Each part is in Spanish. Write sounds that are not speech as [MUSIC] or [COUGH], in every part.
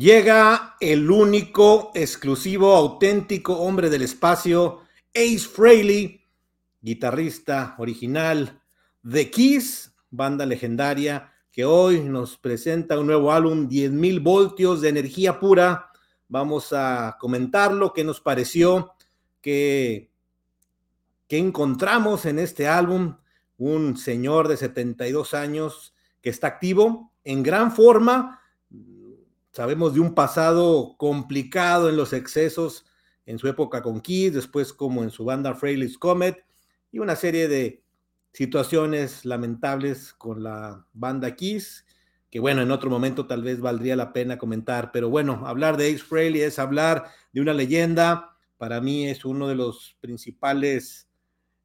Llega el único, exclusivo, auténtico hombre del espacio, Ace Frehley, guitarrista original de Kiss, banda legendaria, que hoy nos presenta un nuevo álbum, 10.000 voltios de energía pura. Vamos a comentarlo, qué nos pareció, qué, qué encontramos en este álbum. Un señor de 72 años que está activo, en gran forma, Sabemos de un pasado complicado en los excesos en su época con Kiss, después como en su banda Fraley's Comet y una serie de situaciones lamentables con la banda Kiss, que bueno, en otro momento tal vez valdría la pena comentar, pero bueno, hablar de Ace Frehley es hablar de una leyenda, para mí es uno de los principales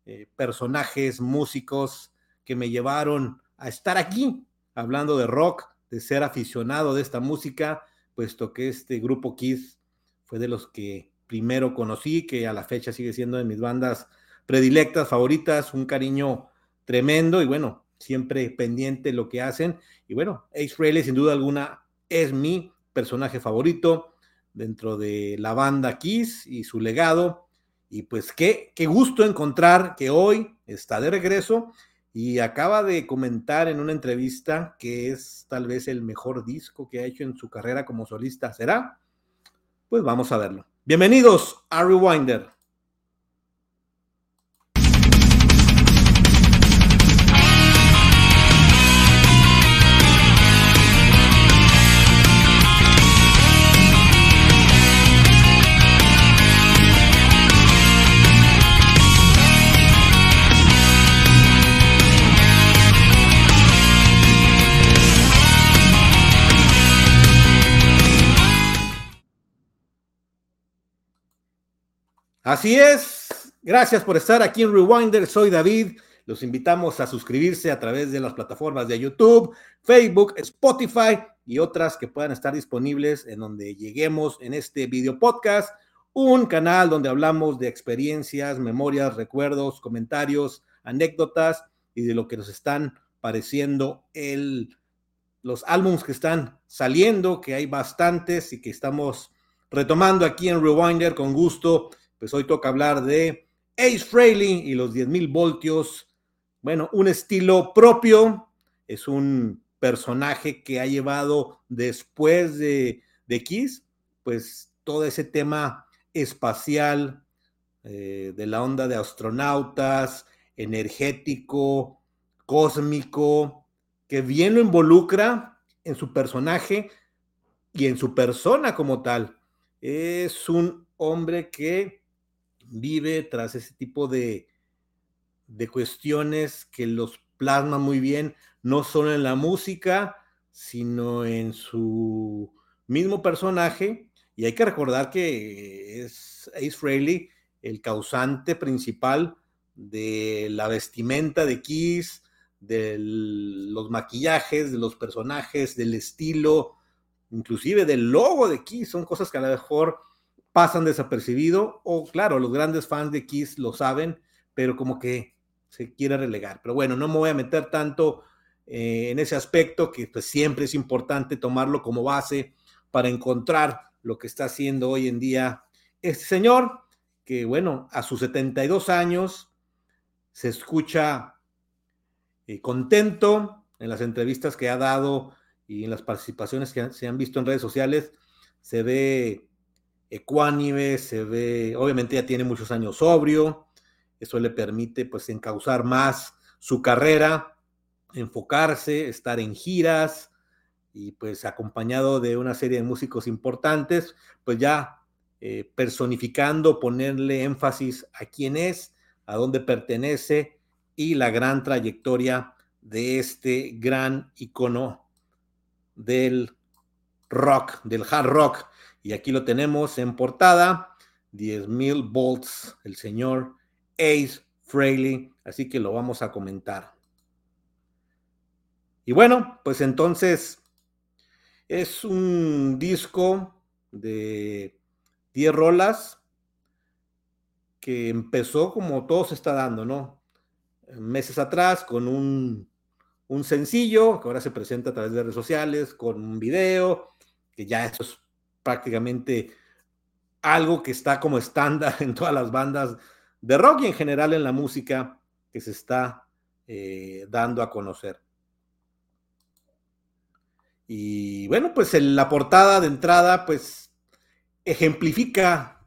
eh, personajes músicos que me llevaron a estar aquí, hablando de rock, ser aficionado de esta música, puesto que este grupo Kiss fue de los que primero conocí, que a la fecha sigue siendo de mis bandas predilectas, favoritas, un cariño tremendo y bueno, siempre pendiente lo que hacen. Y bueno, Ace Frehley sin duda alguna es mi personaje favorito dentro de la banda Kiss y su legado. Y pues qué, qué gusto encontrar que hoy está de regreso y acaba de comentar en una entrevista que es tal vez el mejor disco que ha hecho en su carrera como solista. ¿Será? Pues vamos a verlo. Bienvenidos a Rewinder. Así es. Gracias por estar aquí en Rewinder. Soy David. Los invitamos a suscribirse a través de las plataformas de YouTube, Facebook, Spotify y otras que puedan estar disponibles en donde lleguemos en este video podcast. Un canal donde hablamos de experiencias, memorias, recuerdos, comentarios, anécdotas y de lo que nos están pareciendo el, los álbumes que están saliendo, que hay bastantes y que estamos retomando aquí en Rewinder con gusto pues hoy toca hablar de Ace Frehley y los 10.000 voltios. Bueno, un estilo propio, es un personaje que ha llevado después de, de Kiss, pues todo ese tema espacial, eh, de la onda de astronautas, energético, cósmico, que bien lo involucra en su personaje y en su persona como tal. Es un hombre que vive tras ese tipo de, de cuestiones que los plasma muy bien, no solo en la música, sino en su mismo personaje. Y hay que recordar que es Ace Frehley el causante principal de la vestimenta de Kiss, de los maquillajes, de los personajes, del estilo, inclusive del logo de Kiss. Son cosas que a lo mejor pasan desapercibido, o claro, los grandes fans de Kiss lo saben, pero como que se quiere relegar. Pero bueno, no me voy a meter tanto eh, en ese aspecto, que pues siempre es importante tomarlo como base para encontrar lo que está haciendo hoy en día este señor, que bueno, a sus 72 años se escucha eh, contento en las entrevistas que ha dado y en las participaciones que se han visto en redes sociales, se ve ecuánime, se ve, obviamente ya tiene muchos años sobrio, eso le permite pues encauzar más su carrera, enfocarse, estar en giras y pues acompañado de una serie de músicos importantes, pues ya eh, personificando, ponerle énfasis a quién es, a dónde pertenece y la gran trayectoria de este gran icono del rock, del hard rock. Y aquí lo tenemos en portada, 10.000 volts, el señor Ace Frehley, así que lo vamos a comentar. Y bueno, pues entonces es un disco de 10 rolas que empezó como todo se está dando, ¿no? Meses atrás con un, un sencillo que ahora se presenta a través de redes sociales, con un video, que ya eso es prácticamente algo que está como estándar [LAUGHS] en todas las bandas de rock y en general en la música que se está eh, dando a conocer. Y bueno, pues la portada de entrada, pues ejemplifica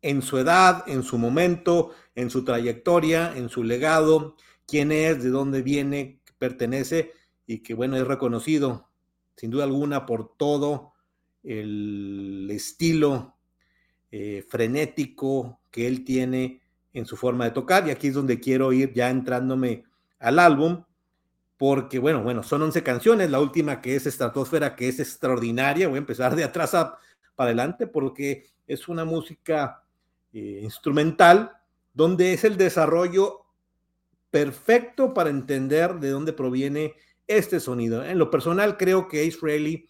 en su edad, en su momento, en su trayectoria, en su legado, quién es, de dónde viene, pertenece y que bueno, es reconocido sin duda alguna por todo el estilo eh, frenético que él tiene en su forma de tocar. Y aquí es donde quiero ir ya entrándome al álbum, porque bueno, bueno, son 11 canciones, la última que es Estratosfera, que es extraordinaria, voy a empezar de atrás para adelante, porque es una música eh, instrumental, donde es el desarrollo perfecto para entender de dónde proviene este sonido. En lo personal, creo que Frehley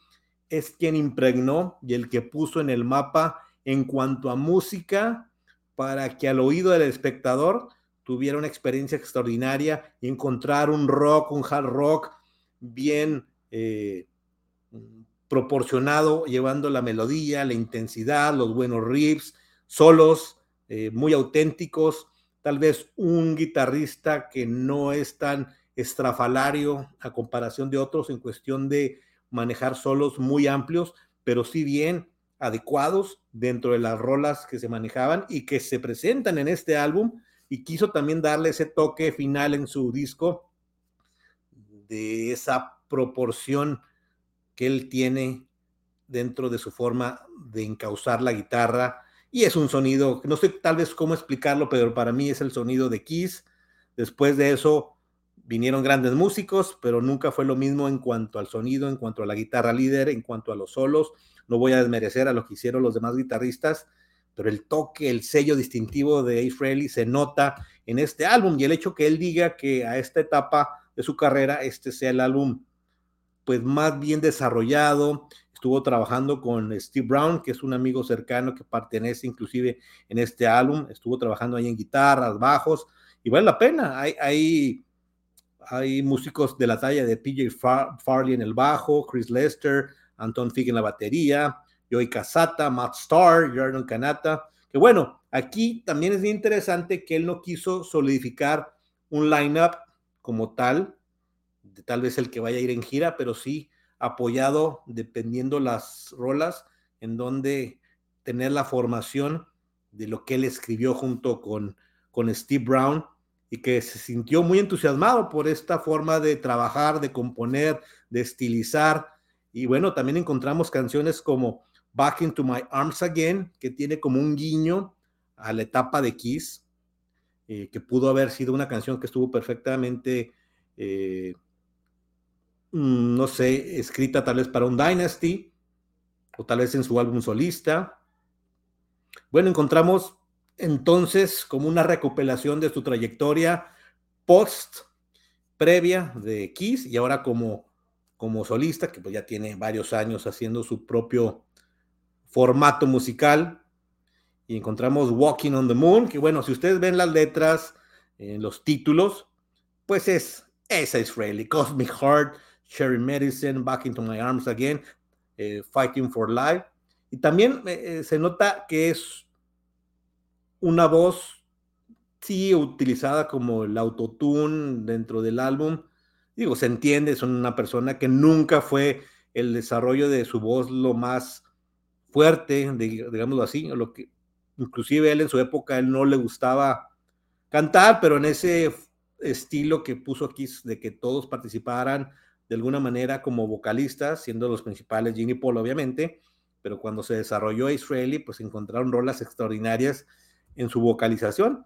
es quien impregnó y el que puso en el mapa en cuanto a música para que al oído del espectador tuviera una experiencia extraordinaria y encontrar un rock, un hard rock bien eh, proporcionado, llevando la melodía, la intensidad, los buenos riffs, solos eh, muy auténticos, tal vez un guitarrista que no es tan estrafalario a comparación de otros en cuestión de manejar solos muy amplios, pero sí bien adecuados dentro de las rolas que se manejaban y que se presentan en este álbum y quiso también darle ese toque final en su disco de esa proporción que él tiene dentro de su forma de encauzar la guitarra y es un sonido, no sé tal vez cómo explicarlo, pero para mí es el sonido de Kiss. Después de eso vinieron grandes músicos, pero nunca fue lo mismo en cuanto al sonido, en cuanto a la guitarra líder, en cuanto a los solos. No voy a desmerecer a lo que hicieron los demás guitarristas, pero el toque, el sello distintivo de Frehley se nota en este álbum. Y el hecho que él diga que a esta etapa de su carrera este sea el álbum pues más bien desarrollado, estuvo trabajando con Steve Brown, que es un amigo cercano que pertenece inclusive en este álbum, estuvo trabajando ahí en guitarras, bajos, y vale la pena, hay, hay hay músicos de la talla de PJ Farley en el bajo, Chris Lester, Anton Fig en la batería, Joey Casata, Matt Starr, Jordan Kanata. Que bueno, aquí también es interesante que él no quiso solidificar un lineup como tal, de tal vez el que vaya a ir en gira, pero sí apoyado dependiendo las rolas en donde tener la formación de lo que él escribió junto con, con Steve Brown y que se sintió muy entusiasmado por esta forma de trabajar, de componer, de estilizar. Y bueno, también encontramos canciones como Back into My Arms Again, que tiene como un guiño a la etapa de Kiss, eh, que pudo haber sido una canción que estuvo perfectamente, eh, mm, no sé, escrita tal vez para un Dynasty, o tal vez en su álbum solista. Bueno, encontramos entonces como una recopilación de su trayectoria post previa de Kiss y ahora como, como solista, que pues ya tiene varios años haciendo su propio formato musical. Y encontramos Walking on the Moon, que bueno, si ustedes ven las letras los títulos, pues es esa Israeli, Cosmic Heart, Cherry Medicine, Back into My Arms Again, eh, Fighting for Life. Y también eh, eh, se nota que es una voz, sí, utilizada como el autotune dentro del álbum. Digo, se entiende, son una persona que nunca fue el desarrollo de su voz lo más fuerte, digámoslo así, lo que inclusive él en su época él no le gustaba cantar, pero en ese estilo que puso aquí de que todos participaran de alguna manera como vocalistas, siendo los principales Jimmy Paul obviamente, pero cuando se desarrolló Israeli, pues encontraron rolas extraordinarias en su vocalización.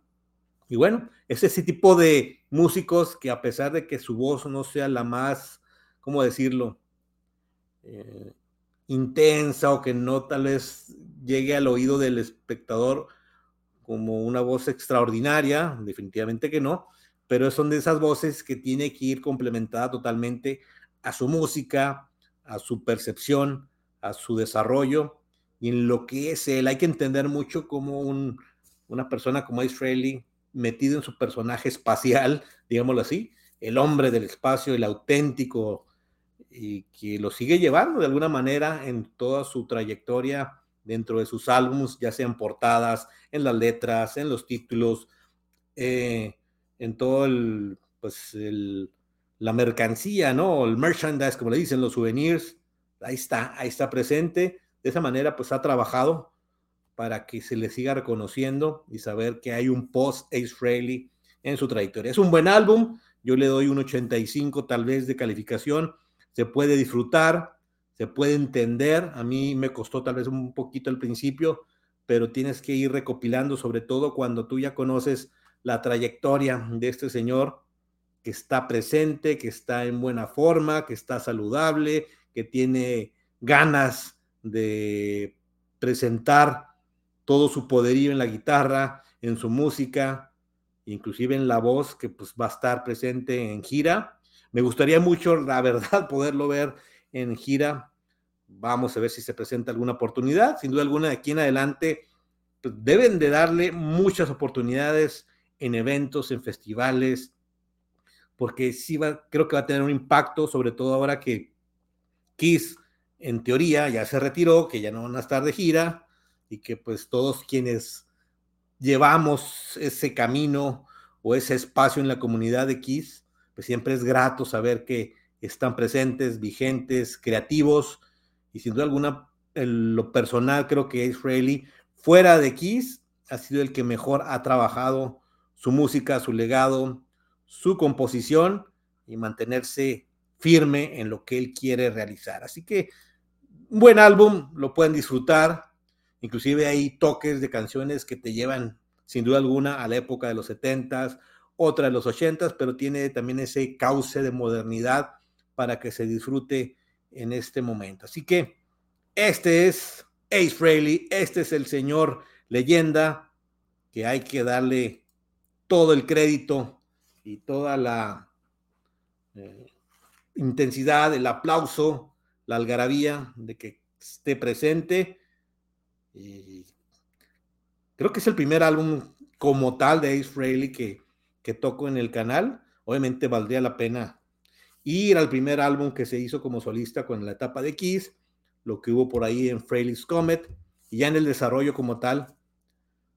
Y bueno, es ese tipo de músicos que a pesar de que su voz no sea la más, ¿cómo decirlo? Eh, intensa o que no tal vez llegue al oído del espectador como una voz extraordinaria, definitivamente que no, pero son de esas voces que tiene que ir complementada totalmente a su música, a su percepción, a su desarrollo y en lo que es él. Hay que entender mucho como un, una persona como Frehley metido en su personaje espacial, [LAUGHS] digámoslo así, el hombre del espacio, el auténtico y que lo sigue llevando de alguna manera en toda su trayectoria dentro de sus álbumes, ya sean portadas, en las letras, en los títulos, eh, en todo el, pues el, la mercancía, ¿no? El merchandise, como le dicen, los souvenirs, ahí está, ahí está presente. De esa manera, pues ha trabajado para que se le siga reconociendo y saber que hay un post Ace Frehley en su trayectoria. Es un buen álbum, yo le doy un 85 tal vez de calificación, se puede disfrutar, se puede entender, a mí me costó tal vez un poquito al principio, pero tienes que ir recopilando, sobre todo cuando tú ya conoces la trayectoria de este señor que está presente, que está en buena forma, que está saludable, que tiene ganas de presentar todo su poderío en la guitarra, en su música, inclusive en la voz, que pues va a estar presente en gira. Me gustaría mucho, la verdad, [LAUGHS] poderlo ver en gira. Vamos a ver si se presenta alguna oportunidad. Sin duda alguna, de aquí en adelante, pues deben de darle muchas oportunidades en eventos, en festivales, porque sí va, creo que va a tener un impacto, sobre todo ahora que Kiss, en teoría, ya se retiró, que ya no van a estar de gira, y que pues todos quienes llevamos ese camino o ese espacio en la comunidad de Kiss, pues siempre es grato saber que están presentes, vigentes, creativos, y sin duda alguna, en lo personal, creo que Israeli, fuera de Kiss, ha sido el que mejor ha trabajado su música, su legado, su composición y mantenerse firme en lo que él quiere realizar. Así que un buen álbum, lo pueden disfrutar, Inclusive hay toques de canciones que te llevan sin duda alguna a la época de los 70s, otra de los 80s, pero tiene también ese cauce de modernidad para que se disfrute en este momento. Así que este es Ace Frehley, este es el señor leyenda que hay que darle todo el crédito y toda la eh, intensidad, el aplauso, la algarabía de que esté presente creo que es el primer álbum como tal de Ace Frehley que, que toco en el canal. Obviamente valdría la pena ir al primer álbum que se hizo como solista con la etapa de Kiss, lo que hubo por ahí en Frehley's Comet, y ya en el desarrollo como tal,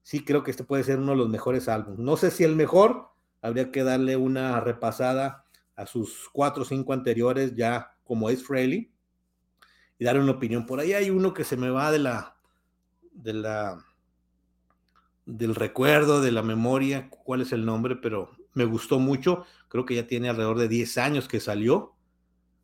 sí creo que este puede ser uno de los mejores álbumes. No sé si el mejor, habría que darle una repasada a sus cuatro o cinco anteriores ya como Ace Frehley y dar una opinión. Por ahí hay uno que se me va de la, de la del recuerdo, de la memoria, cuál es el nombre, pero me gustó mucho. Creo que ya tiene alrededor de 10 años que salió,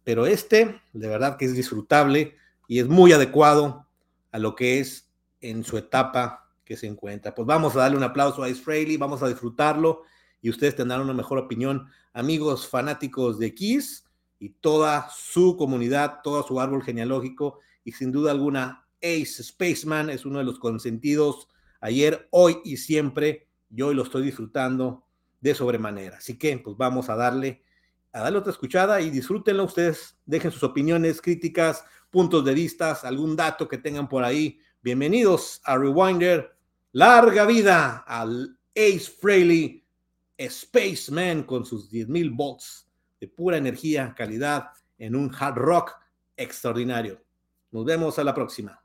pero este, de verdad que es disfrutable y es muy adecuado a lo que es en su etapa que se encuentra. Pues vamos a darle un aplauso a Frehley, vamos a disfrutarlo y ustedes tendrán una mejor opinión, amigos fanáticos de Kiss y toda su comunidad, todo su árbol genealógico y sin duda alguna Ace Spaceman es uno de los consentidos ayer, hoy y siempre. Yo lo estoy disfrutando de sobremanera. Así que, pues vamos a darle, a darle otra escuchada y disfrútenlo ustedes. Dejen sus opiniones, críticas, puntos de vista, algún dato que tengan por ahí. Bienvenidos a Rewinder. Larga vida al Ace Frehley Spaceman con sus 10.000 volts de pura energía, calidad en un hard rock extraordinario. Nos vemos a la próxima.